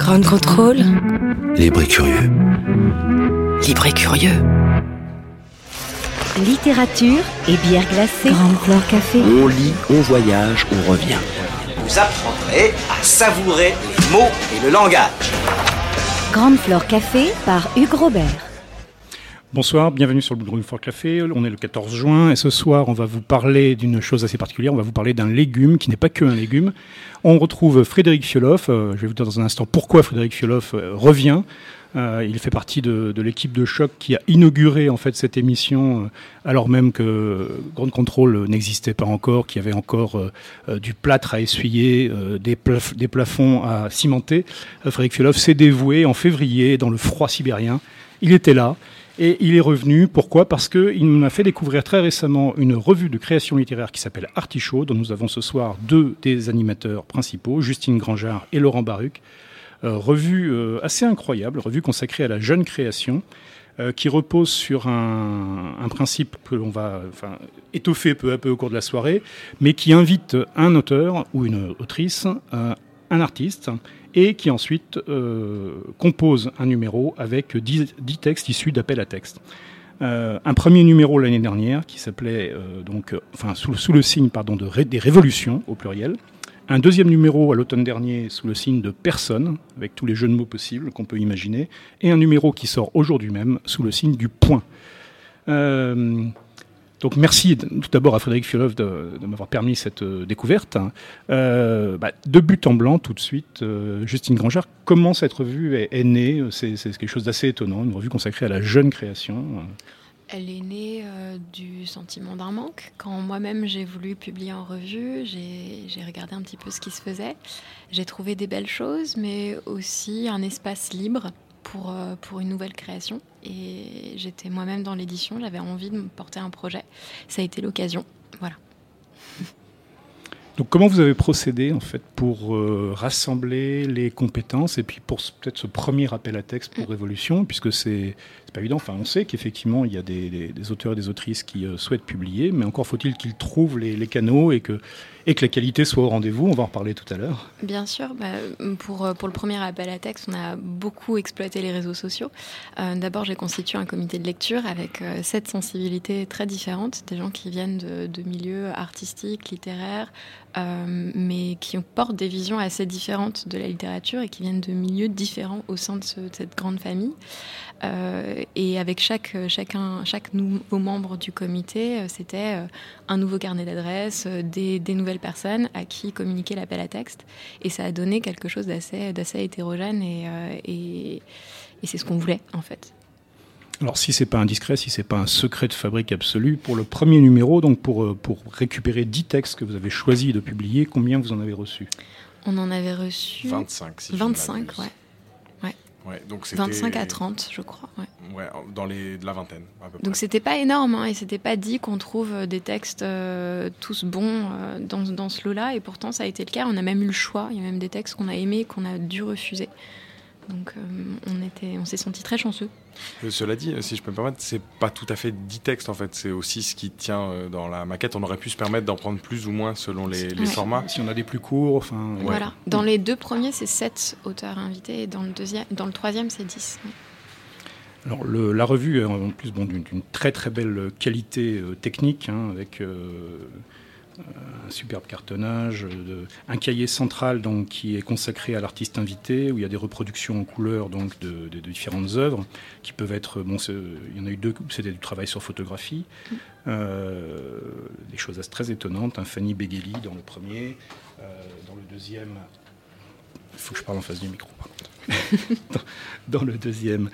Grand contrôle. Libre et curieux. Libre et curieux. Littérature et bière glacée. Grande Fleur Café. On lit, on voyage, on revient. Vous apprendrez à savourer les mots et le langage. Grande Fleur Café par Hugues Robert. Bonsoir, bienvenue sur le Blue Fort Café. On est le 14 juin et ce soir, on va vous parler d'une chose assez particulière. On va vous parler d'un légume qui n'est pas que un légume. On retrouve Frédéric Fioloff. Euh, je vais vous dire dans un instant pourquoi Frédéric Fioloff euh, revient. Euh, il fait partie de, l'équipe de choc qui a inauguré en fait cette émission alors même que Grande Contrôle n'existait pas encore, qu'il y avait encore du plâtre à essuyer, des, des plafonds à cimenter. Frédéric Fioloff s'est dévoué en février dans le froid sibérien. Il était là. Et il est revenu, pourquoi? Parce qu'il nous a fait découvrir très récemment une revue de création littéraire qui s'appelle Artichaut, dont nous avons ce soir deux des animateurs principaux, Justine Grangeard et Laurent Baruc. Euh, revue euh, assez incroyable, revue consacrée à la jeune création, euh, qui repose sur un, principe que l'on va étoffer peu à peu au cours de la soirée, mais qui invite un auteur ou une autrice, un artiste, et qui ensuite euh, compose un numéro avec 10, 10 textes issus d'appels à texte. Euh, un premier numéro l'année dernière qui s'appelait euh, donc, enfin sous, le signe pardon de des révolutions au pluriel. Un deuxième numéro à l'automne dernier sous le signe de personne, avec tous les jeux de mots possibles qu'on peut imaginer, et un numéro qui sort aujourd'hui même sous le signe du point. Donc merci tout d'abord à Frédéric Fiolov de, m'avoir permis cette euh, découverte. Euh, bah, de but en blanc tout de suite, euh, Justine Granger, comment cette revue est, née? C'est quelque chose d'assez étonnant, une revue consacrée à la jeune création. Elle est née du sentiment d'un manque. Quand moi-même j'ai voulu publier en revue, j'ai regardé un petit peu ce qui se faisait. J'ai trouvé des belles choses, mais aussi un espace libre pour, euh, pour une nouvelle création. Et j'étais moi-même dans l'édition, j'avais envie de me porter un projet. Ça a été l'occasion. Voilà. Donc comment vous avez procédé en fait pour euh, rassembler les compétences et puis pour peut-être ce premier appel à texte pour Révolution, puisque c'est c'est pas évident. Enfin, on sait qu'effectivement il y a des, des- des auteurs et des autrices qui euh, souhaitent publier, mais encore faut-il qu'ils trouvent les, les canaux et que et que la qualité soit au rendez-vous. On va en reparler tout à l'heure. Bien sûr, bah, pour, euh, pour le premier appel à texte, on a beaucoup exploité les réseaux sociaux. Euh, D'abord, j'ai constitué un comité de lecture avec euh, sept sensibilités très différentes, des gens qui viennent de, milieux artistiques, littéraires, euh, mais qui portent des visions assez différentes de la littérature et qui viennent de milieux différents au sein de, ce- de cette grande famille. Euh, et avec chaque, chacun, chaque nouveau membre du comité, euh, c'était euh, un nouveau carnet d'adresses, euh, des, des nouvelles personnes à qui communiquer l'appel à texte. Et ça a donné quelque chose d'assez, d'assez hétérogène et, euh, et, et c'est ce qu'on voulait en fait. Alors si c'est pas indiscret, si c'est pas un secret de fabrique absolu, pour le premier numéro, donc pour euh, pour récupérer 10 textes que vous avez choisi de publier, combien vous en avez reçu? On en avait reçu 25, si je ne 25, m'abuse. ouais. Ouais, donc c'était 25 à 30, je crois. Ouais. Ouais, dans les de la vingtaine à peu Donc c'était pas énorme hein, et c'était pas dit qu'on trouve euh, des textes euh, tous bons euh, dans, dans ce lot-là et pourtant ça a été le cas. On a même eu le choix. Il y a même des textes qu'on a aimés et qu'on a dû refuser. Donc euh, on était, on s'est senti très chanceux. Euh, Cela dit, si je peux me permettre, c'est pas tout à fait 10 textes en fait. C'est aussi ce qui tient euh, dans la maquette. On aurait pu se permettre d'en prendre plus ou moins selon les, les Ouais. formats. Si on a des plus courts, enfin. ouais. Voilà. Dans les deux premiers, c'est 7 auteurs invités et dans le, deuxième, dans le troisième, c'est 10. Alors le- la revue est en plus bon, d'une d'une très très belle qualité euh, technique, hein, avec euh, un superbe cartonnage, de- un cahier central donc qui est consacré à l'artiste invité, où il y a des reproductions en couleur donc de, de- de différentes œuvres qui peuvent être bon, il y en a eu deux, c'était du travail sur photographie, euh, des choses très étonnantes, un Fanny Begheli dans le premier, euh, dans le deuxième, il faut que je parle en face du micro. par contre. dans, le deuxième,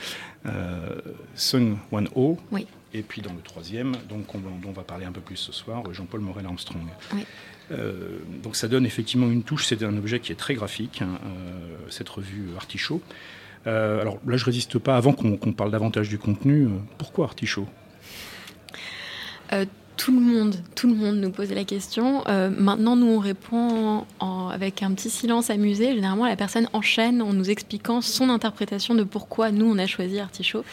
euh, Sung Wan Ho. Oui. Et puis dans le troisième, donc on, dont on va parler un peu plus ce soir, Jean-Paul Morel Armstrong. Oui. Euh, donc ça donne effectivement une touche, c'est un objet qui est très graphique, hein, euh, cette revue Artichaut. Euh, alors là, je résiste pas, avant qu'on parle davantage du contenu, pourquoi Artichaut? Tout le monde, tout le monde nous posait la question. Euh, maintenant, nous, on répond avec un petit silence amusé. Généralement, la personne enchaîne en nous expliquant son interprétation de pourquoi nous, on a choisi Artichaut.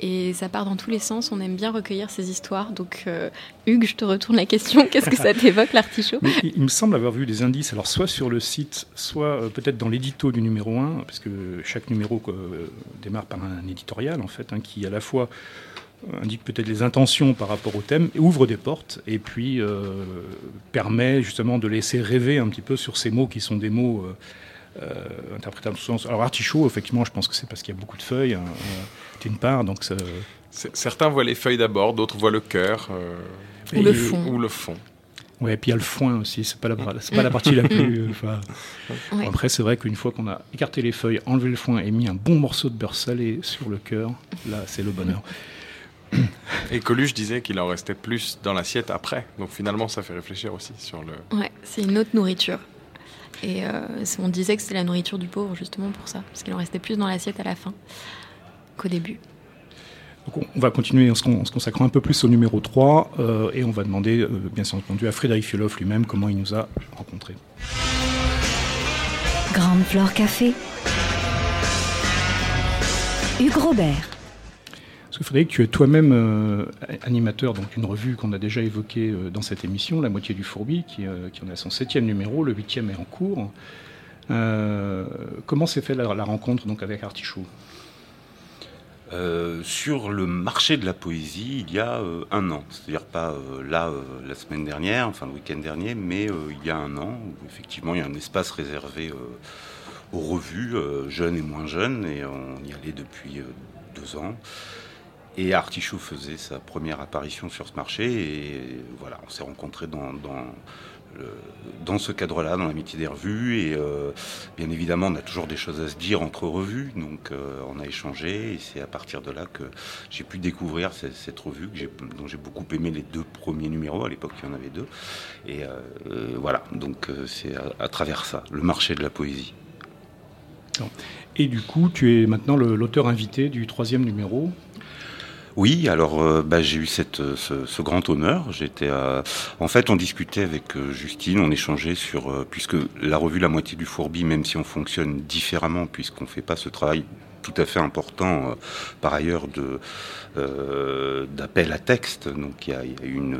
Et ça part dans tous les sens. On aime bien recueillir ces histoires. Donc, euh, Hugues, je te retourne la question. Qu'est-ce que ça t'évoque, l'artichaut? Il, me semble avoir vu des indices, alors soit sur le site, soit euh, peut-être dans l'édito du numéro 1, parce que chaque numéro démarre par un éditorial, en fait, hein, qui à la fois indique peut-être les intentions par rapport au thème, ouvre des portes et puis euh, permet justement de laisser rêver un petit peu sur ces mots qui sont des mots euh, euh interprétables sous sens. Alors artichaut, effectivement, je pense que c'est parce qu'il y a beaucoup de feuilles, hein, euh, d'une part, donc Certains voient les feuilles d'abord, d'autres voient le cœur ou, le fond. ou le fond. Ouais, et puis il y a le foin aussi, c'est pas la, pas la partie la plus. Après, c'est vrai qu'une fois qu'on a écarté les feuilles, enlevé le foin et mis un bon morceau de beurre salé sur le cœur, là, c'est le bonheur. Et Coluche disait qu'il en restait plus dans l'assiette après. Donc finalement, ça fait réfléchir aussi sur le. Ouais, c'est une autre nourriture. Et euh, on disait que c'était la nourriture du pauvre justement pour ça, parce qu'il en restait plus dans l'assiette à la fin qu'au début. Donc on va continuer en se, consacrant un peu plus au numéro 3 euh, et on va demander, euh, bien entendu, à Frédéric Fioloff lui-même comment il nous a rencontrés. Grande Flore Café. Hugues Robert. Parce que Frédéric, tu es toi-même euh, animateur d'une revue qu'on a déjà évoquée euh, dans cette émission, La moitié du fourbi, qui, euh, qui en a son septième numéro, le huitième est en cours. comment s'est fait la, rencontre donc avec Artichaut? Sur le marché de la poésie il y a un an, c'est-à-dire pas là la semaine dernière, enfin le week-end dernier, mais il y a un an où effectivement il y a un espace réservé aux revues, jeunes et moins jeunes, et on y allait depuis deux ans. Et Artichaut faisait sa première apparition sur ce marché. Et voilà, on s'est rencontrés dans, dans, ce cadre-là, dans l'amitié des revues. Et euh, bien évidemment, on a toujours des choses à se dire entre revues. Donc euh, on a échangé. Et c'est à partir de là que j'ai pu découvrir cette, revue dont j'ai beaucoup aimé les deux premiers numéros. À l'époque, il y en avait deux. Et euh, voilà, donc c'est à, travers ça, le marché de la poésie. Et du coup, tu es maintenant l'auteur invité du troisième numéro. Oui, alors euh, bah, j'ai eu cette, euh, ce, grand honneur. J'étais, en fait, on discutait avec euh, Justine, on échangeait sur puisque la revue La moitié du fourbi, même si on fonctionne différemment, puisqu'on fait pas ce travail tout à fait important par ailleurs de d'appel à texte. Donc il y a, une,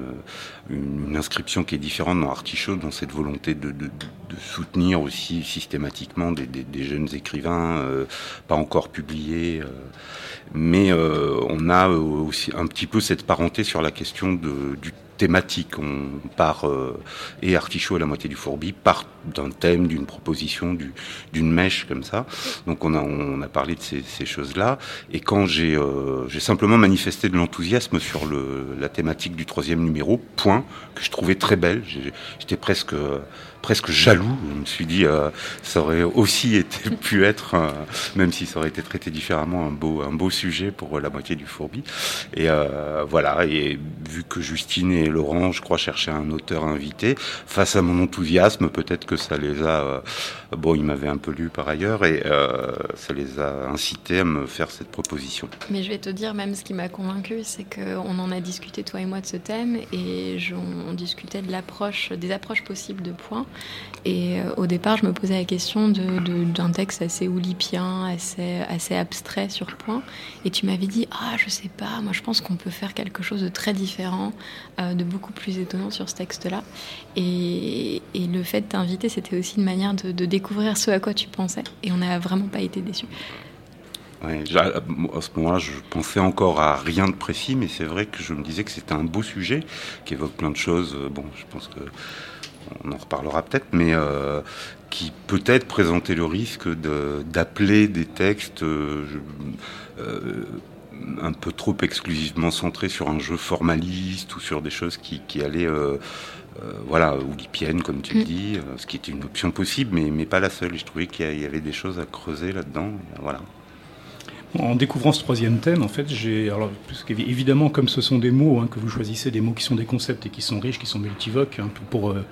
une, inscription qui est différente dans Artichaut, dans cette volonté de, de, soutenir aussi systématiquement des, des, jeunes écrivains pas encore publiés mais euh, on a euh, aussi un petit peu cette parenté sur la question de, du thématique. On part, euh, et Artichaut à la moitié du fourbi, part d'un thème, d'une proposition, d'une mèche comme ça. Donc on a, on a parlé de ces, choses-là. Et quand j'ai euh, simplement manifesté de l'enthousiasme sur le, la thématique du troisième numéro, point, que je trouvais très belle, j'étais presque presque jaloux. Je me suis dit, euh, ça aurait aussi été pu être, même si ça aurait été traité différemment, un beau, un beau sujet pour la moitié du fourbi. Et euh, voilà. Et vu que Justine et Laurent, je crois, cherchaient un auteur invité, face à mon enthousiasme, peut-être que ça les a. Euh, bon, ils m'avaient un peu lu par ailleurs, et ça les a incités à me faire cette proposition. Mais je vais te dire, même ce qui m'a convaincu, c'est qu'on en a discuté toi et moi de ce thème, et on discutait de l'approche, des approches possibles de points. Et euh, au départ, je me posais la question d'un texte assez oulipien, assez, assez abstrait sur point. Et tu m'avais dit, ah, je sais pas, moi je pense qu'on peut faire quelque chose de très différent, euh, de beaucoup plus étonnant sur ce texte-là. Et, le fait de t'inviter, c'était aussi une manière de, découvrir ce à quoi tu pensais. Et on n'a vraiment pas été déçus. À ce moment-là, je pensais encore à rien de précis, mais c'est vrai que je me disais que c'était un beau sujet qui évoque plein de choses. Bon, je pense que on en reparlera peut-être, mais euh, qui peut-être présentait le risque d'appeler des textes euh, euh, un peu trop exclusivement centrés sur un jeu formaliste ou sur des choses qui, allaient voilà, oulipienne, comme tu le Mm. dis, ce qui est une option possible, mais, mais pas la seule. Et je trouvais qu'il y y avait des choses à creuser là-dedans. Voilà. En découvrant ce troisième thème, en fait, j'ai. Alors, parce qu'évidemment, comme ce sont des mots hein, que vous choisissez, des mots qui sont des concepts et qui sont riches, qui sont multivoques, peu pour. euh,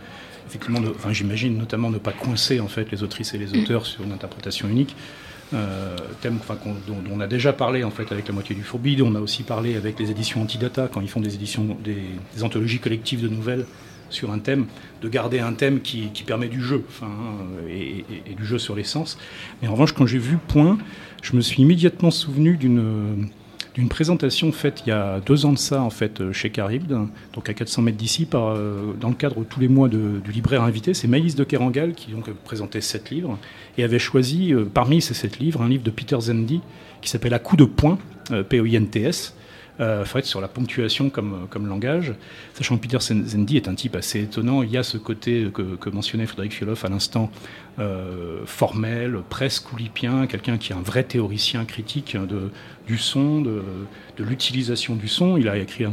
effectivement, enfin, j'imagine notamment ne pas coincer en fait les autrices et les auteurs sur une interprétation unique. Euh, thème enfin, dont, on a déjà parlé en fait avec la moitié du Forbid. On a aussi parlé avec les éditions Antidata quand ils font des éditions, des, anthologies collectives de nouvelles sur un thème, de garder un thème qui, permet du jeu, enfin, hein, et, et- et du jeu sur les sens. Mais en revanche, quand j'ai vu Point, je me suis immédiatement souvenu d'une d'une présentation faite il y a deux ans de ça en fait euh, chez Caribde, donc à 400 mètres d'ici, euh, dans le cadre tous les mois du libraire invité. C'est Maïs de Kerangal qui donc présentait sept livres et avait choisi euh, parmi ces sept livres un livre de Peter Zendi qui s'appelle À coup de poing, euh, P-O-I-N-T-S. Euh, fait, sur la ponctuation comme, comme langage, sachant que Peter Zendi est un type assez étonnant. Il y a ce côté que, que mentionnait Frédéric Fioloff à l'instant, euh, formel, presque oulipien, quelqu'un qui est un vrai théoricien critique de, du son, de, de l'utilisation du son. Il a écrit un,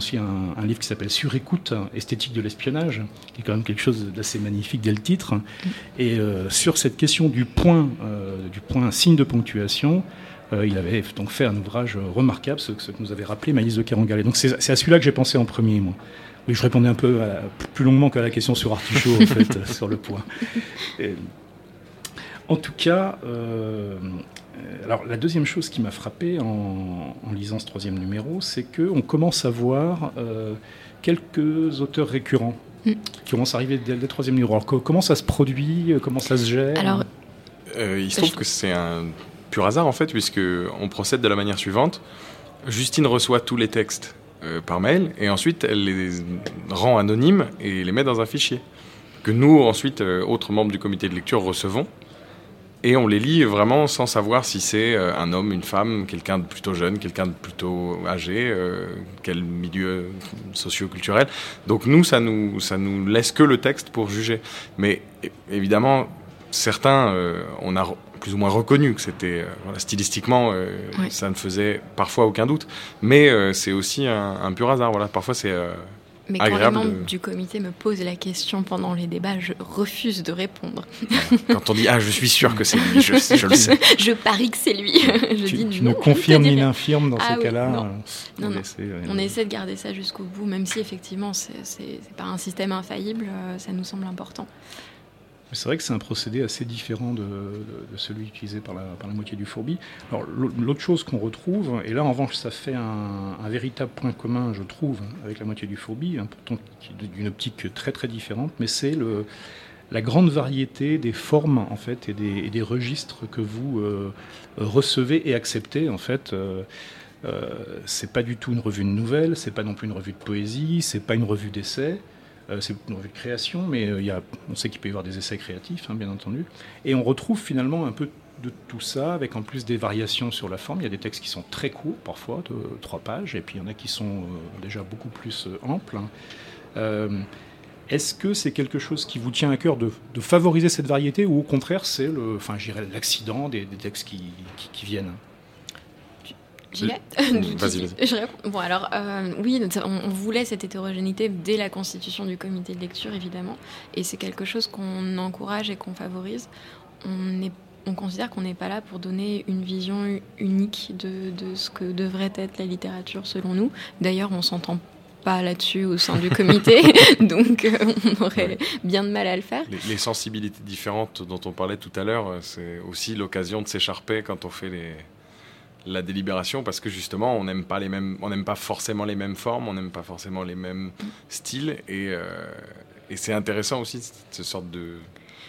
un livre qui s'appelle Surécoute, esthétique de l'espionnage, qui est quand même quelque chose d'assez magnifique dès le titre. Et euh, sur cette question du point, euh, du point signe de ponctuation, euh, il avait donc fait un ouvrage remarquable, ce, ce que nous avait rappelé Maïs de Kerangal. Et donc c'est c'est à celui-là que j'ai pensé en premier, moi. Oui, je répondais un peu à plus longuement qu'à la question sur Artichaut, en fait, sur le point. Et, en tout cas, euh, euh, alors la deuxième chose qui m'a frappé en, en lisant ce troisième numéro, c'est qu'on commence à voir euh, quelques auteurs récurrents Mm. qui commencent à arriver dès le troisième numéro. Alors co- comment ça se produit, euh, comment ça se gère? Alors, Euh, il se trouve que c'est un pur hasard en fait, puisque on procède de la manière suivante. Justine reçoit tous les textes euh, par mail et ensuite elle les rend anonymes et les met dans un fichier que nous ensuite, euh, autres membres du comité de lecture, recevons. Et on les lit vraiment sans savoir si c'est euh, un homme, une femme, quelqu'un de plutôt jeune, quelqu'un de plutôt âgé, quel milieu socio-culturel. Donc nous, ça nous, ça nous laisse que le texte pour juger. Mais évidemment, certains, on a plus ou moins reconnu que c'était, euh, voilà, stylistiquement, euh, Oui. ça ne faisait parfois aucun doute. Mais euh, c'est aussi un, un pur hasard. Voilà. Parfois, c'est... euh, mais quand les agréable membres de- du comité me posent la question pendant les débats, je refuse de répondre. quand on dit « Ah, je suis sûr que c'est lui, je, je le sais ». je parie que c'est lui. je Tu, dis tu non. ne confirmes te ni n'infirmes dans Ah ces oui, cas-là. non. euh, Non, on non. essaie, euh, On essaie de garder ça jusqu'au bout, même si effectivement c'est c'est pas un système infaillible, euh, ça nous semble important. C'est vrai que c'est un procédé assez différent de, celui utilisé par la, par la moitié du fourbi. Alors l'au- l'autre chose qu'on retrouve, et là en revanche ça fait un, véritable point commun, je trouve, avec la moitié du fourbi, pourtant d'une optique très très différente, mais c'est le, la grande variété des formes en fait et des, des registres que vous euh, recevez et acceptez en fait. Euh, euh, c'est pas du tout une revue de nouvelles, c'est pas non plus une revue de poésie, c'est pas une revue d'essais. Euh, c'est une revue création, mais euh, on sait qu'il peut y avoir des essais créatifs, hein, bien entendu. Et on retrouve finalement un peu de tout ça, avec en plus des variations sur la forme. Il y a des textes qui sont très courts, parfois, de trois pages, et puis il y en a qui sont euh, déjà beaucoup plus amples. hein. Est-ce que c'est quelque chose qui vous tient à cœur de, favoriser cette variété, ou au contraire, c'est l'accident des, textes qui viennent? J'y vais Vas-y, vas-y. Je réponds. Bon, alors, euh, oui, on, on voulait cette hétérogénéité dès la constitution du comité de lecture, évidemment. Et c'est quelque chose qu'on encourage et qu'on favorise. On, est, on considère qu'on n'est pas là pour donner une vision unique de, de ce que devrait être la littérature, selon nous. D'ailleurs, on s'entend pas là-dessus au sein du comité, donc euh, on aurait bien de mal à le faire. Les, les sensibilités différentes dont on parlait tout à l'heure, euh, c'est aussi l'occasion de s'écharper quand on fait les, la délibération, parce que justement, on n'aime pas les mêmes, on n'aime pas forcément les mêmes formes, on n'aime pas forcément les mêmes styles, et, euh, et c'est intéressant aussi cette sorte de,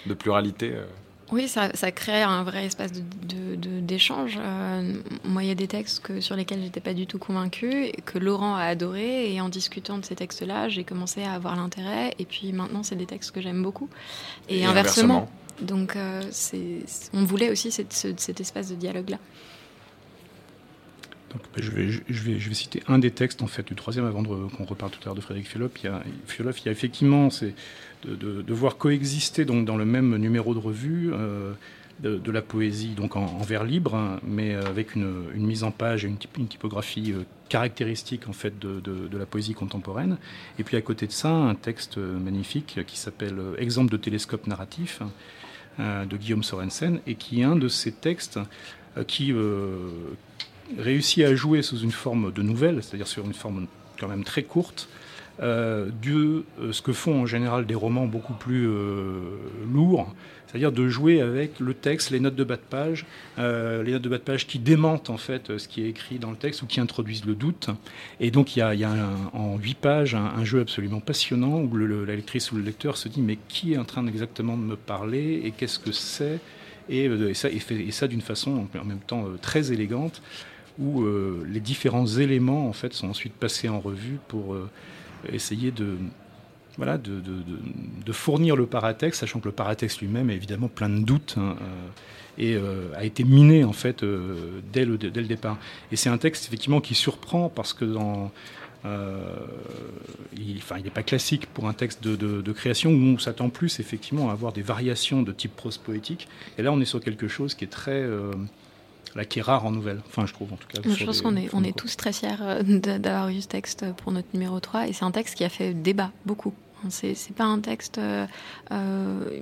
de pluralité. euh. Oui, ça, ça crée un vrai espace de- de- de- d'échange. Euh, moi, il y a des textes que, sur lesquels j'étais pas du tout convaincue, et que Laurent a adoré, et en discutant de ces textes-là, j'ai commencé à avoir l'intérêt, et puis maintenant, c'est des textes que j'aime beaucoup. Et, Et inversement. Donc, euh, on voulait aussi cette- ce- cet espace de dialogue-là. Ben, je, vais, citer un des textes en fait du troisième avant qu'on reparle tout à l'heure de Frédéric Fiolop. Il y a, il y a effectivement de, voir coexister donc dans le même numéro de revue euh, de, la poésie donc en, vers libre, hein, mais avec une, mise en page et une, typographie caractéristique en fait de, de, la poésie contemporaine. Et puis à côté de ça, un texte magnifique qui s'appelle Exemple de télescope narratif de Guillaume Sorensen et qui est un de ces textes qui réussit à jouer sous une forme de nouvelle, c'est-à-dire sur une forme quand même très courte, euh, de euh, ce que font en général des romans beaucoup plus euh, lourds, c'est-à-dire de jouer avec le texte, les notes de bas de page, les notes de bas de page qui démentent en fait ce qui est écrit dans le texte ou qui introduisent le doute. Et donc il y a, en huit pages un, jeu absolument passionnant où la lectrice ou le lecteur se dit mais qui est en train exactement de me parler et qu'est-ce que c'est? Et, et ça d'une façon en même temps très élégante où les différents éléments en fait sont ensuite passés en revue pour essayer de, fournir le paratexte, sachant que le paratexte lui-même est évidemment plein de doutes hein, euh, et euh, a été miné en fait euh, dès, le, départ. Et c'est un texte effectivement qui surprend parce que dans il n'est pas classique pour un texte de, création où on s'attend plus effectivement à avoir des variations de type prose poétique. Et là, on est sur quelque chose qui est très là, qui est rare en nouvelle. Enfin, je trouve en tout cas. Je pense qu'on est, on est tous très fiers euh, d'avoir eu ce texte pour notre numéro 3 et c'est un texte qui a fait débat beaucoup. C'est, pas un texte. Euh, euh,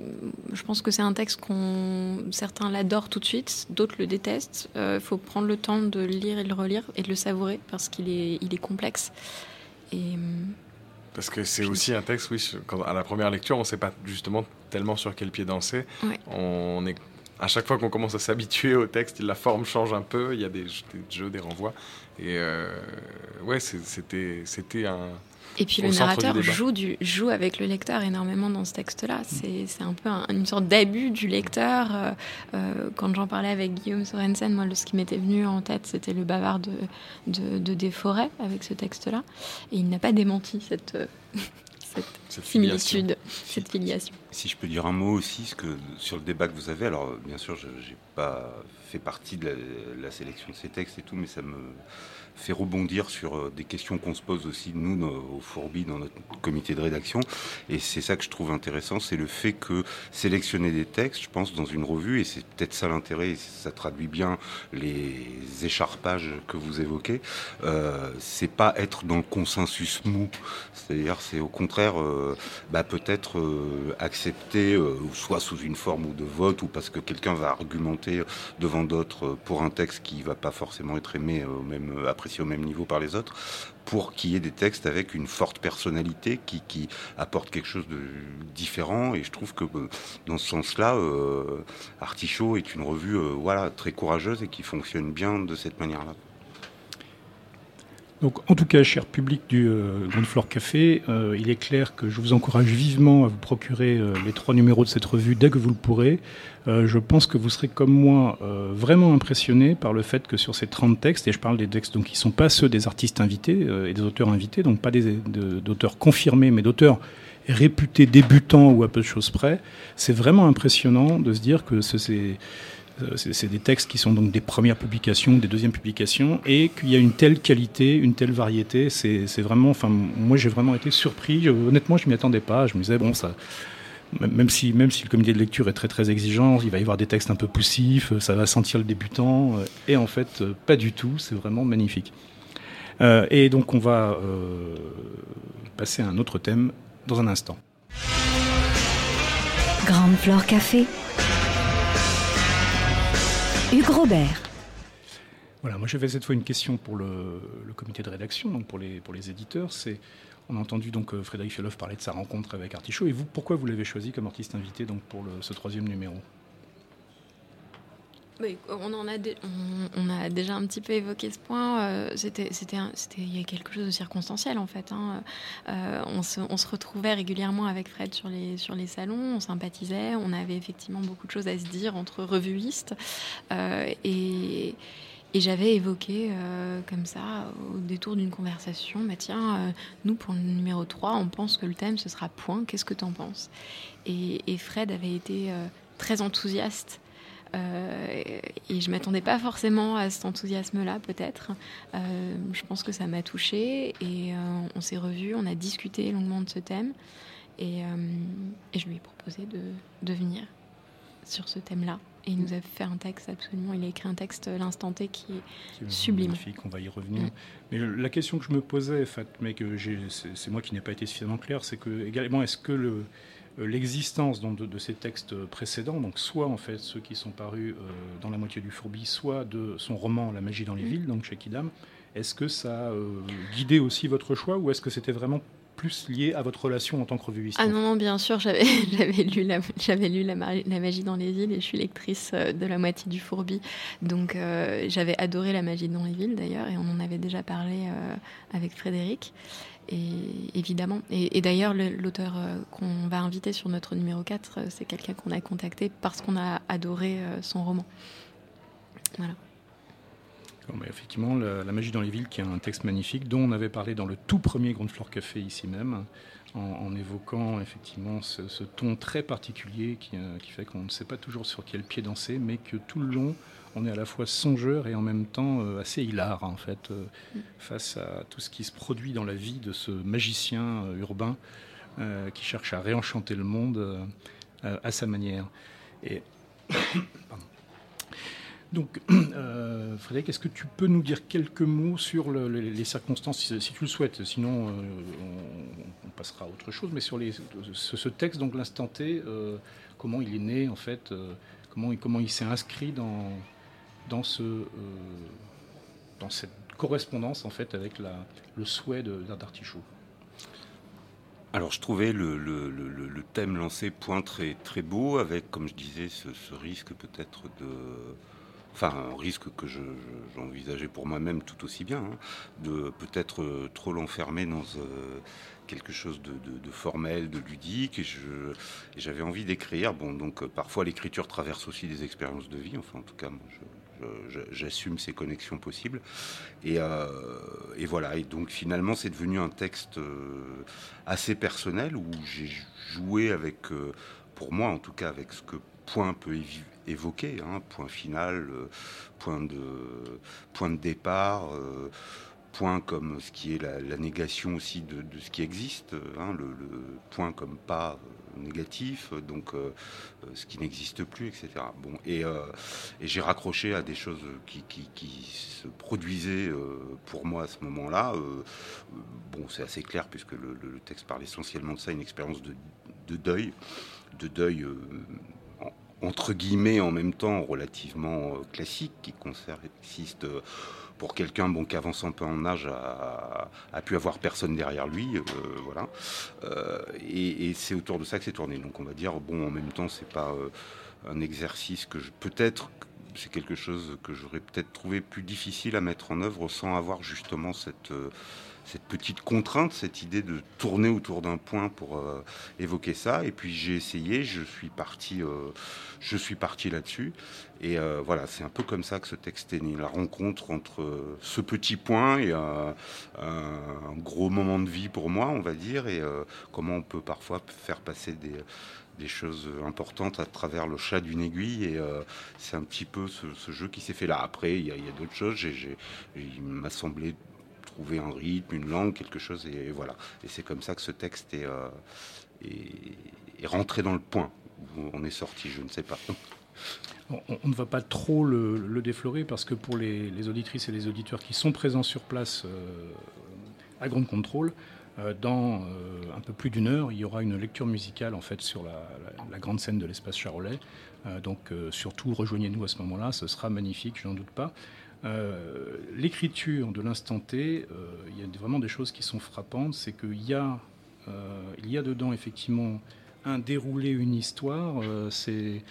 je pense que c'est un texte qu'on certains l'adorent tout de suite, d'autres le détestent. Il faut prendre le temps de le lire et de le relire et de le savourer parce qu'il est, il est complexe. Et parce que c'est aussi un texte, oui, quand, à la première lecture, on ne sait pas justement tellement sur quel pied danser. On est à chaque fois qu'on commence à s'habituer au texte, la forme change un peu, il y a des, jeux, des renvois. Et euh, ouais, c'était un. Et puis le narrateur joue, du, joue avec le lecteur énormément dans ce texte-là. C'est un peu une sorte d'abus du lecteur. Euh, euh, quand j'en parlais avec Guillaume Sorensen, moi, ce qui m'était venu en tête, c'était le bavard de, de, de Desforêts avec ce texte-là. Et il n'a pas démenti cette, cette, similitude, cette filiation. Si je peux dire un mot aussi que, sur le débat que vous avez, alors bien sûr, je n'ai pas fait partie de la, sélection de ces textes et tout, mais ça me fait rebondir sur euh, des questions qu'on se pose aussi, nous, au Fourbi, dans notre comité de rédaction. Et c'est ça que je trouve intéressant, c'est le fait que sélectionner des textes, je pense, dans une revue, et c'est peut-être ça l'intérêt, ça traduit bien les écharpages que vous évoquez, euh, c'est pas être dans le consensus mou. C'est-à-dire, c'est au contraire, euh, bah, peut-être euh, accepter, soit sous une forme ou de vote, ou parce que quelqu'un va argumenter devant d'autres pour un texte qui va pas forcément être aimé même après au même niveau par les autres, pour qu'il y ait des textes avec une forte personnalité qui, apporte quelque chose de différent. Et je trouve que euh, dans ce sens-là, euh, Artichaut est une revue euh, voilà, très courageuse et qui fonctionne bien de cette manière-là. Donc, en tout cas, cher public du euh, Café, euh, il est clair que je vous encourage vivement à vous procurer euh, les trois numéros de cette revue dès que vous le pourrez. je pense que vous serez comme moi vraiment impressionné par le fait que sur ces 30 textes, et je parle des textes donc, qui ne sont pas ceux des artistes invités et des auteurs invités, donc pas d'auteurs confirmés, mais d'auteurs réputés débutants ou à peu de choses près, c'est vraiment impressionnant de se dire que c'est euh, c'est des textes qui sont donc des premières publications, des deuxièmes publications, et qu'il y a une telle qualité, une telle variété. C'est vraiment, enfin, moi j'ai vraiment été surpris. honnêtement, je m'y attendais pas. Je me disais bon, même si, même si le comité de lecture est très très exigeant, il va y avoir des textes un peu poussifs, ça va sentir le débutant, euh, et en fait, euh, pas du tout. C'est vraiment magnifique. et donc, on va passer à un autre thème dans un instant. Grande Flore Café. Hugues Robert. Voilà, moi j'avais cette fois une question pour le, comité de rédaction, donc pour les, pour les éditeurs. C'est, on a entendu donc euh, Frédéric Fioloff parler de sa rencontre avec Artichaut. Et vous, pourquoi vous l'avez choisi comme artiste invité donc pour ce troisième numéro? On, en a on, a déjà un petit peu évoqué ce point. Euh, c'était, il y a quelque chose de circonstanciel en fait. Hein. Euh, on, se, on, se, retrouvait régulièrement avec Fred sur les, sur les salons, on sympathisait, on avait effectivement beaucoup de choses à se dire entre revuistes. Euh, et, et j'avais évoqué comme ça, au détour d'une conversation, bah tiens, nous pour le numéro 3, on pense que le thème ce sera point, qu'est-ce que tu en penses? Et, Fred avait été très enthousiaste et je m'attendais pas forcément à cet enthousiasme-là, peut-être. Euh, je pense que ça m'a touchée et euh, on s'est revus, on a discuté longuement de ce thème et, et je lui ai proposé de, de venir sur ce thème-là. Et il nous a fait un texte absolument. Il a écrit un texte l'instant T qui est, sublime. Magnifique, on va y revenir. Mm. Mais la question que je me posais, mais que c'est moi qui n'ai pas été suffisamment clair, c'est que également est-ce que le l'existence de, de, ces textes précédents, donc soit en fait ceux qui sont parus dans la moitié du fourbi, soit de son roman La magie dans les mm. villes, donc chez Kidam, est-ce que ça a guidé aussi votre choix ou est-ce que c'était vraiment plus lié à votre relation en tant que revuiste Ah non, non, bien sûr, j'avais lu, la, lu la, magie dans les villes et je suis lectrice euh, de la moitié du fourbi. Donc euh, j'avais adoré la magie dans les villes d'ailleurs et on en avait déjà parlé euh, avec Frédéric. Et évidemment, et, d'ailleurs l'auteur qu'on va inviter sur notre numéro 4, c'est quelqu'un qu'on a contacté parce qu'on a adoré son roman. Voilà effectivement, la, magie dans les villes, qui est un texte magnifique, dont on avait parlé dans le tout premier Grand Floor Café ici même, en, évoquant effectivement ce, ton très particulier qui, euh, qui fait qu'on ne sait pas toujours sur quel pied danser, mais que tout le long, on est à la fois songeur et en même temps euh, assez hilar, en fait, euh, face à tout ce qui se produit dans la vie de ce magicien urbain qui cherche à réenchanter le monde à sa manière. Et. Pardon. Donc, euh, Frédéric, est-ce que tu peux nous dire quelques mots sur les, circonstances, si, tu le souhaites? Sinon, euh, on, passera à autre chose. Mais sur les, ce, texte, donc l'instant T, euh, comment il est né en fait Comment, comment il s'est inscrit dans, dans, ce, dans cette correspondance en fait avec la, le souhait d'Artichaut? Alors je trouvais le, thème lancé point très, très beau, avec, comme je disais, ce risque peut-être de, enfin un risque que j'envisageais pour moi-même tout aussi bien, hein, de peut-être euh, trop l'enfermer dans euh, quelque chose de, formel, de ludique, et j'avais envie d'écrire. Bon, donc euh, parfois l'écriture traverse aussi des expériences de vie, enfin en tout cas moi j'assume ces connexions possibles. Et, et, voilà, et donc finalement c'est devenu un texte assez personnel où j'ai joué avec, pour moi en tout cas, avec ce que point peut évoqué, hein, point final, euh, point, de, point de départ, euh, point comme ce qui est la, négation aussi de, ce qui existe, hein, le, point comme pas négatif, donc euh, ce qui n'existe plus, etc. Bon, et, j'ai raccroché à des choses qui, se produisaient pour moi à ce moment-là. bon, c'est assez clair puisque le, texte parle essentiellement de ça, une expérience de, de deuil, de deuil entre guillemets en même temps relativement euh, classique qui consiste euh, pour quelqu'un bon qui avance un peu en âge a, pu avoir personne derrière lui euh, voilà. Et, c'est autour de ça que c'est tourné. Donc on va dire bon en même temps c'est pas un exercice que je peut-être c'est quelque chose que j'aurais peut-être trouvé plus difficile à mettre en œuvre sans avoir justement cette cette petite contrainte, cette idée de tourner autour d'un point pour euh, évoquer ça. Et puis j'ai essayé, je suis parti, euh, là-dessus. Et euh, voilà, c'est un peu comme ça que ce texte est né. La rencontre entre ce petit point et un gros moment de vie pour moi, on va dire, et comment on peut parfois faire passer des, choses importantes à travers le chat d'une aiguille. Et c'est un petit peu ce, jeu qui s'est fait là. Après, il y a, d'autres choses. il m'a semblé trouver un rythme, une langue, quelque chose, et, voilà. Et c'est comme ça que ce texte est, euh, est, rentré dans le point. On est sorti, je ne sais pas. On, ne va pas trop le, déflorer parce que pour les, auditrices et les auditeurs qui sont présents sur place euh, à Grande Contrôle, euh, dans un peu plus d'une heure, il y aura une lecture musicale en fait sur la, grande scène de l'espace Charolais. donc surtout rejoignez-nous à ce moment-là, ce sera magnifique, je n'en doute pas. Euh, l'écriture de l'instant T, euh, il y a vraiment des choses qui sont frappantes. C'est qu'il y, a, euh, il y a dedans effectivement un déroulé, une histoire. c'est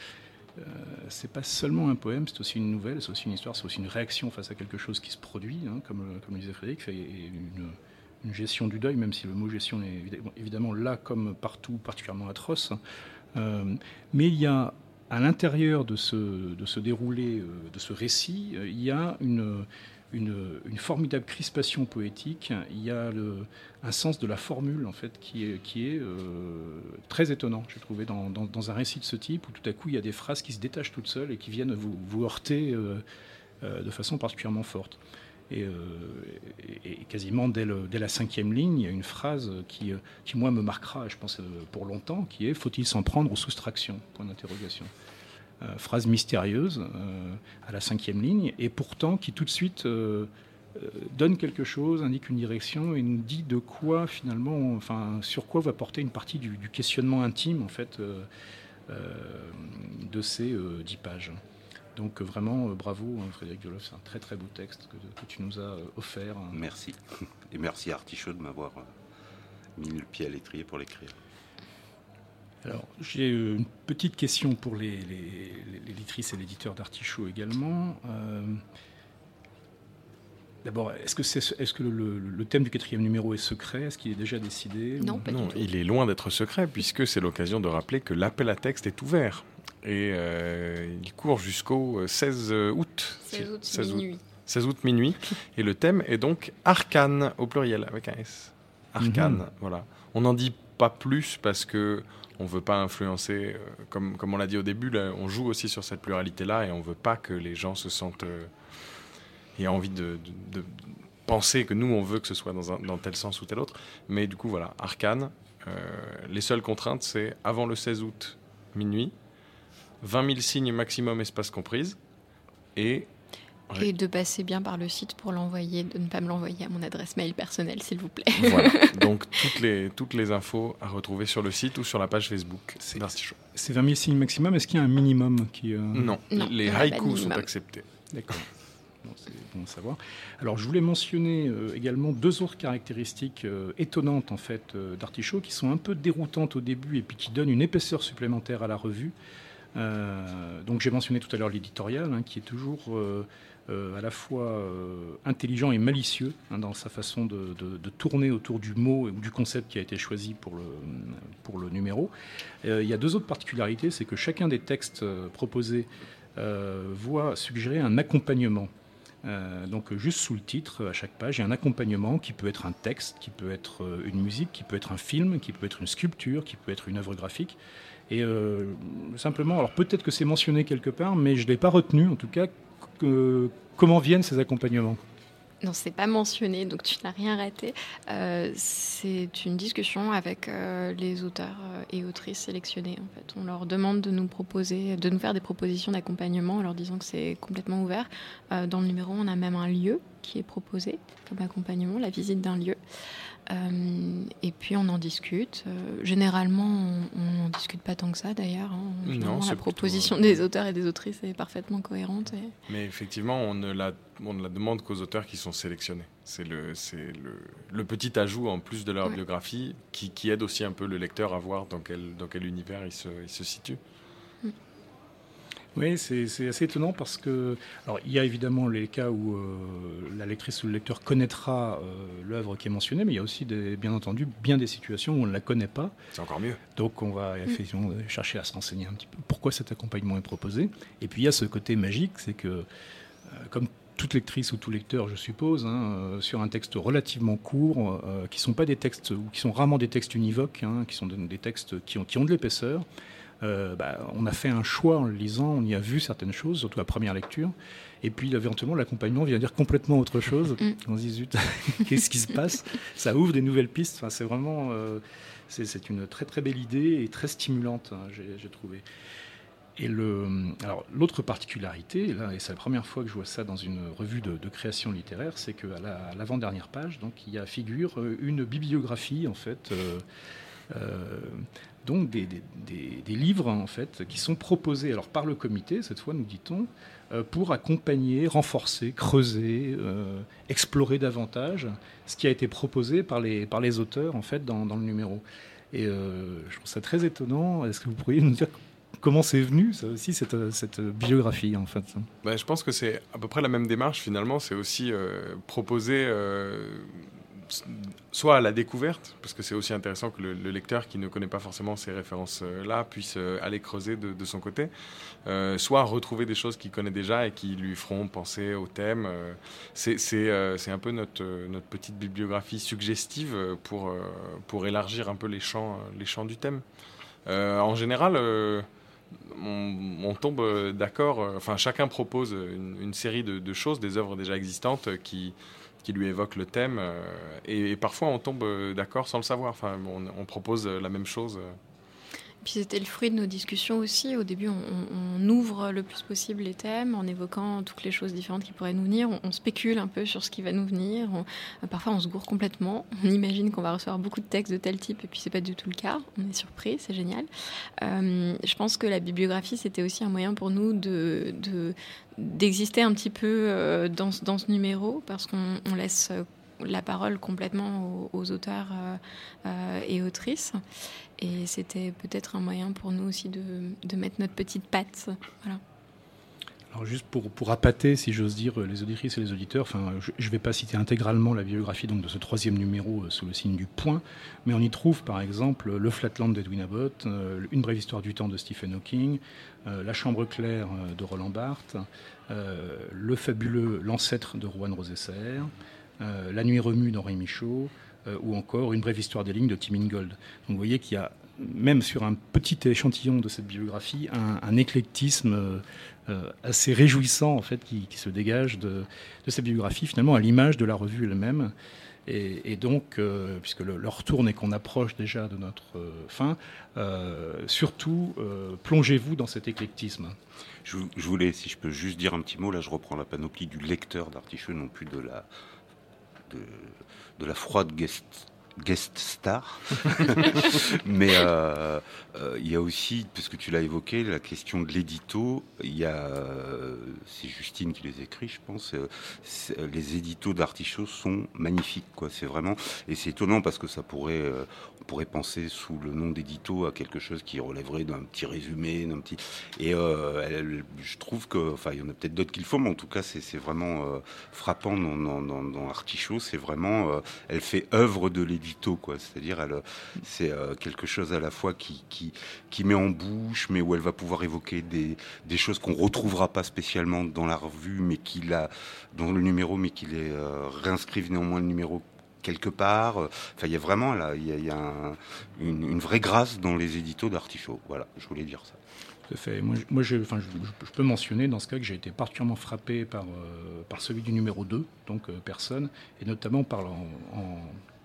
c'est pas seulement un poème, c'est aussi une nouvelle, c'est aussi une histoire, c'est aussi une réaction face à quelque chose qui se produit, hein, comme, le disait Frédéric, une, gestion du deuil, même si le mot gestion est évidemment là comme partout particulièrement atroce. mais il y a à l'intérieur de ce, de ce déroulé, euh, de ce récit, euh, il y a une, une, formidable crispation poétique. Il y a un sens de la formule en fait qui est, qui est euh, très étonnant. J'ai trouvé dans, dans, un récit de ce type où tout à coup il y a des phrases qui se détachent toutes seules et qui viennent vous, vous heurter de façon particulièrement forte. Et, quasiment dès, la cinquième ligne, il y a une phrase qui, qui moi me marquera, je pense, pour longtemps, qui est Faut-il s'en prendre aux soustractions? Point d'interrogation. phrase mystérieuse à la cinquième ligne, et pourtant qui tout de suite donne quelque chose, indique une direction et nous dit de quoi finalement, enfin sur quoi va porter une partie du, questionnement intime en fait de ces dix pages. Donc vraiment, bravo hein, Frédéric Joloff, c'est un très très beau texte que, tu nous as offert. Merci. Et merci à Artichaut de m'avoir mis le pied à l'étrier pour l'écrire. Alors, j'ai une petite question pour les, lectrices et l'éditeur d'Artichaut également. Euh, d'abord, est-ce que, le, thème du quatrième numéro est secret? Est-ce qu'il est déjà décidé? Non, pas non il est loin d'être secret, puisque c'est l'occasion de rappeler que l'appel à texte est ouvert. Et euh, il court jusqu'au 16 août. 16 août, 16 minuit. 16 août minuit. et le thème est donc arcane au pluriel, avec un S. Arcane, mhm. voilà. On n'en dit pas plus parce que on veut pas influencer, euh, comme, comme on l'a dit au début, on joue aussi sur cette pluralité-là et on veut pas que les gens se sentent euh, aient envie de, penser que nous on veut que ce soit dans, un, dans tel sens ou tel autre. Mais du coup voilà, arcane. Euh, les seules contraintes c'est avant le 16 août minuit, 20 000 signes maximum espace comprise et et de passer bien par le site pour l'envoyer, de ne pas me l'envoyer à mon adresse mail personnelle, s'il vous plaît. Voilà. Donc toutes les, toutes les infos à retrouver sur le site ou sur la page Facebook d'Artichaut. C'est 20 000 signes maximum. Est-ce qu'il y a un minimum qui euh, non. les haïkus sont acceptés. D'accord. c'est bon à savoir. Alors, je voulais mentionner euh, également deux autres caractéristiques euh, étonnantes en fait d'Artichaut qui sont un peu déroutantes au début et puis qui donnent une épaisseur supplémentaire à la revue. Donc, j'ai mentionné tout à l'heure l'éditorial hein, qui est toujours euh, à la fois euh, intelligent et malicieux hein, dans sa façon de, tourner autour du mot ou du concept qui a été choisi pour le, numéro. Euh, il y a deux autres particularités, c'est que chacun des textes proposés voit suggérer un accompagnement. donc juste sous le titre, à chaque page, il y a un accompagnement qui peut être un texte, qui peut être une musique, qui peut être un film, qui peut être une sculpture, qui peut être une œuvre graphique. Et simplement, alors peut-être que c'est mentionné quelque part, mais je ne l'ai pas retenu, en tout cas, comment viennent ces accompagnements non, c'est pas mentionné, donc tu n'as rien raté. Euh, c'est une discussion avec euh, les auteurs euh, et autrices sélectionnés. En fait, on leur demande de nous proposer, de nous faire des propositions d'accompagnement, en leur disant que c'est complètement ouvert. dans le numéro, on a même un lieu qui est proposé comme accompagnement, la visite d'un lieu. Euh, et puis on en discute. Euh, généralement, on n'en discute pas tant que ça d'ailleurs. Hein. Non, la proposition des auteurs et des autrices est parfaitement cohérente. Mais effectivement, on ne, la, on ne la demande qu'aux auteurs qui sont sélectionnés. C'est le, le, le, petit ajout en plus de leur biographie qui, qui, aide aussi un peu le lecteur à voir dans quel, dans quel univers il se, il se situe. Oui, c'est assez étonnant parce que, alors, il y a évidemment les cas où euh, la lectrice ou le lecteur connaîtra euh, l'œuvre qui est mentionnée, mais il y a aussi, des, bien entendu, bien des situations où on ne la connaît pas. C'est encore mieux. Donc, on va effectivement chercher à se renseigner un petit peu pourquoi cet accompagnement est proposé. Et puis, il y a ce côté magique, c'est que, euh, comme toute lectrice ou tout lecteur, je suppose, hein, sur un texte relativement court, qui sont pas des textes ou qui sont rarement des textes univoques, hein, qui sont des textes qui ont, qui ont de l'épaisseur. Euh, bah, on a fait un choix en le lisant, on y a vu certaines choses, surtout la première lecture. Et puis éventuellement, l'accompagnement vient dire complètement autre chose. Mm. On se dit, zut, qu'est-ce qui se passe? Ça ouvre des nouvelles pistes. Enfin, c'est vraiment, euh, c'est une très très belle idée et très stimulante, hein, j'ai trouvé. Et le, alors l'autre particularité, là, et c'est la première fois que je vois ça dans une revue de, création littéraire, c'est qu'à l'avant-dernière page, donc il y a figure euh, une bibliographie en fait. Euh, donc des, livres en fait qui sont proposés alors par le comité cette fois nous dit-on euh, pour accompagner, renforcer, creuser, euh, explorer davantage ce qui a été proposé par les, par les auteurs en fait dans, le numéro. Et je trouve ça très étonnant. Est-ce que vous pourriez nous dire comment c'est venu ça aussi cette, cette biographie en fait? Ben, Je pense que c'est à peu près la même démarche finalement. C'est aussi proposer soit à la découverte, parce que c'est aussi intéressant que le, lecteur qui ne connaît pas forcément ces références-là puisse euh, aller creuser de, son côté, euh, soit retrouver des choses qu'il connaît déjà et qui lui feront penser au thème. Euh, c'est un peu notre, notre petite bibliographie suggestive pour, pour élargir un peu les champs, les champs du thème. en général, on, tombe d'accord, enfin chacun propose une, série de, de, choses, des œuvres déjà existantes qui qui lui évoque le thème. Euh, et, parfois, on tombe euh, d'accord sans le savoir. Enfin, on, propose la même chose. C'était le fruit de nos discussions aussi. Au début, on, ouvre le plus possible les thèmes en évoquant toutes les choses différentes qui pourraient nous venir. On, spécule un peu sur ce qui va nous venir. parfois, on se gourre complètement. On imagine qu'on va recevoir beaucoup de textes de tel type, et puis c'est pas du tout le cas. On est surpris, c'est génial. Euh, je pense que la bibliographie, c'était aussi un moyen pour nous de, d'exister un petit peu euh, dans, dans, ce numéro, parce qu'on laisse la parole complètement aux, auteurs euh, et autrices. Et c'était peut-être un moyen pour nous aussi de, mettre notre petite patte. Alors juste pour, appâter, si j'ose dire, les auditrices et les auditeurs, enfin, je ne vais pas citer intégralement la biographie donc, de ce troisième numéro euh, sous le signe du point, mais on y trouve par exemple Le Flatland d'Edwin Abbott, euh, Une brève histoire du temps de Stephen Hawking, euh, La chambre claire de Roland Barthes, le fabuleux L'ancêtre de Juan Rosesser, La nuit remue d'Henri Michaud, ou encore Une brève histoire des lignes de Tim Ingold. Donc vous voyez qu'il y a même sur un petit échantillon de cette biographie, un, éclectisme euh, euh, assez réjouissant en fait qui, se dégage de, cette biographie, finalement à l'image de la revue elle-même. Et, donc, euh, puisque le, leur tourne et qu'on approche déjà de notre fin, surtout plongez-vous dans cet éclectisme. Je, voulais, si je peux juste dire un petit mot, là je reprends la panoplie du lecteur d'Artichaut, non plus de la, de, la froide guest star. Mais euh, euh, il y a aussi, parce que tu l'as évoqué, la question de l'édito. Il y a, euh, c'est Justine qui les écrit, je pense. les éditos d'Artichaut sont magnifiques, quoi. C'est vraiment, et c'est étonnant parce que ça pourrait, on pourrait penser sous le nom d'édito à quelque chose qui relèverait d'un petit résumé, d'un petit. Et je trouve que, enfin, il y en a peut-être d'autres qu'il faut, mais en tout cas, c'est vraiment frappant dans, dans, dans Artichaut. C'est vraiment, elle fait œuvre de l'édito quoi. C'est-à-dire, c'est euh, quelque chose à la fois qui, qui, qui, met en bouche, mais où elle va pouvoir évoquer des, choses qu'on retrouvera pas spécialement dans la revue, mais qui l'a dans le numéro, mais qui les euh, réinscrivent néanmoins le numéro quelque part. Enfin, il y a vraiment là, il y a, une, vraie grâce dans les éditos d'Artichaut. Voilà, je voulais dire ça. Fait. Moi, je, peux mentionner dans ce cas que j'ai été particulièrement frappé par, euh, celui du numéro 2, donc personne, et notamment par en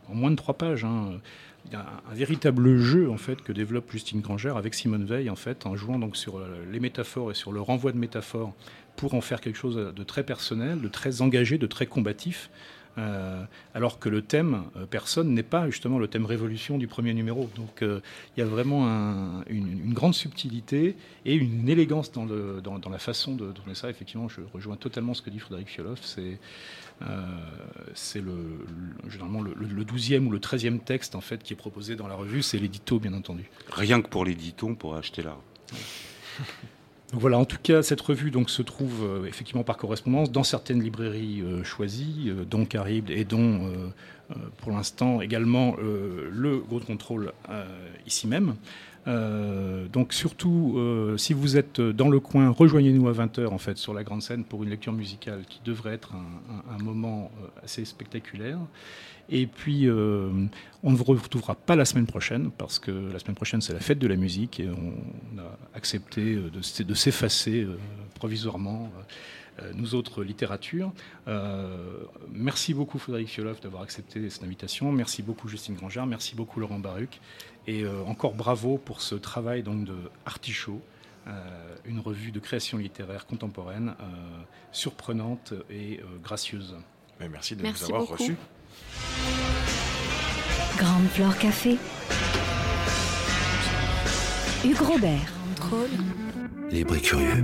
moins de trois pages. Hein. Il y a un, véritable jeu en fait que développe Justine Granger avec Simone Veil en fait en jouant donc sur euh, les métaphores et sur le renvoi de métaphores pour en faire quelque chose de très personnel, de très engagé, de très combatif. Euh, alors que le thème euh, personne n'est pas justement le thème révolution du premier numéro. Donc il y a vraiment une, grande subtilité et une élégance dans, le, dans, la façon de tourner ça. Effectivement, je rejoins totalement ce que dit Frédéric Fioloff. C'est euh, c'est le, généralement le, le, 12e ou le 13e texte en fait qui est proposé dans la revue, c'est l'édito bien entendu. Rien que pour l'édito, on pourrait acheter là. voilà, en tout cas, cette revue donc, se trouve euh, effectivement par correspondance dans certaines librairies euh, choisies, dont Carib et dont, pour l'instant, également le Gros Contrôle ici même. Euh, donc surtout, euh, si vous êtes dans le coin, rejoignez-nous à 20h en fait sur la grande scène pour une lecture musicale qui devrait être un, moment euh, assez spectaculaire. Et puis, on ne vous retrouvera pas la semaine prochaine parce que la semaine prochaine c'est la fête de la musique et on a accepté de, de s'effacer provisoirement. Nous autres littératures. merci beaucoup Frédéric Fioloff d'avoir accepté cette invitation. Merci beaucoup Justine Grangère. Merci beaucoup Laurent Baruc. Et euh, encore bravo pour ce travail donc, de Artichaut, euh, une revue de création littéraire contemporaine euh, surprenante et gracieuse. merci de nous avoir reçus. Grande Flore Café. Hugues Robert. Libre et curieux.